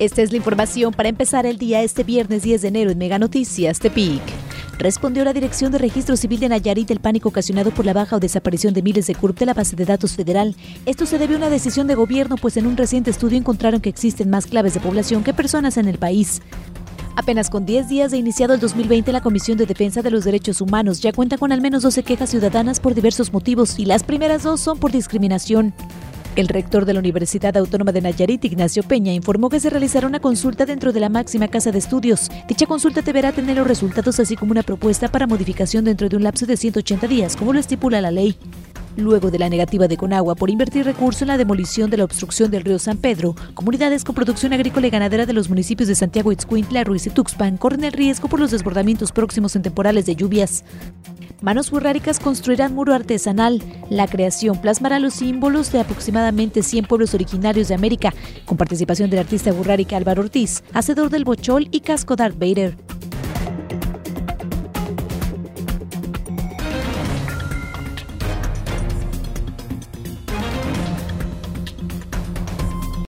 Esta es la información para empezar el día este viernes 10 de enero en Mega Noticias Tepic. Respondió la Dirección de Registro Civil de Nayarit el pánico ocasionado por la baja o desaparición de miles de CURP de la base de datos federal. Esto se debe a una decisión de gobierno, pues en un reciente estudio encontraron que existen más claves de población que personas en el país. Apenas con 10 días de iniciado el 2020, la Comisión de Defensa de los Derechos Humanos ya cuenta con al menos 12 quejas ciudadanas por diversos motivos y las primeras dos son por discriminación. El rector de la Universidad Autónoma de Nayarit, Ignacio Peña, informó que se realizará una consulta dentro de la máxima casa de estudios. Dicha consulta deberá tener los resultados así como una propuesta para modificación dentro de un lapso de 180 días, como lo estipula la ley. Luego de la negativa de Conagua por invertir recursos en la demolición de la obstrucción del río San Pedro, comunidades con producción agrícola y ganadera de los municipios de Santiago Itzcuintla, Ruiz y Tuxpan corren el riesgo por los desbordamientos próximos en temporales de lluvias. Manos Burráricas construirán muro artesanal. La creación plasmará los símbolos de aproximadamente 100 pueblos originarios de América, con participación del artista burrárica Álvaro Ortiz, hacedor del bochol y casco Darth Vader.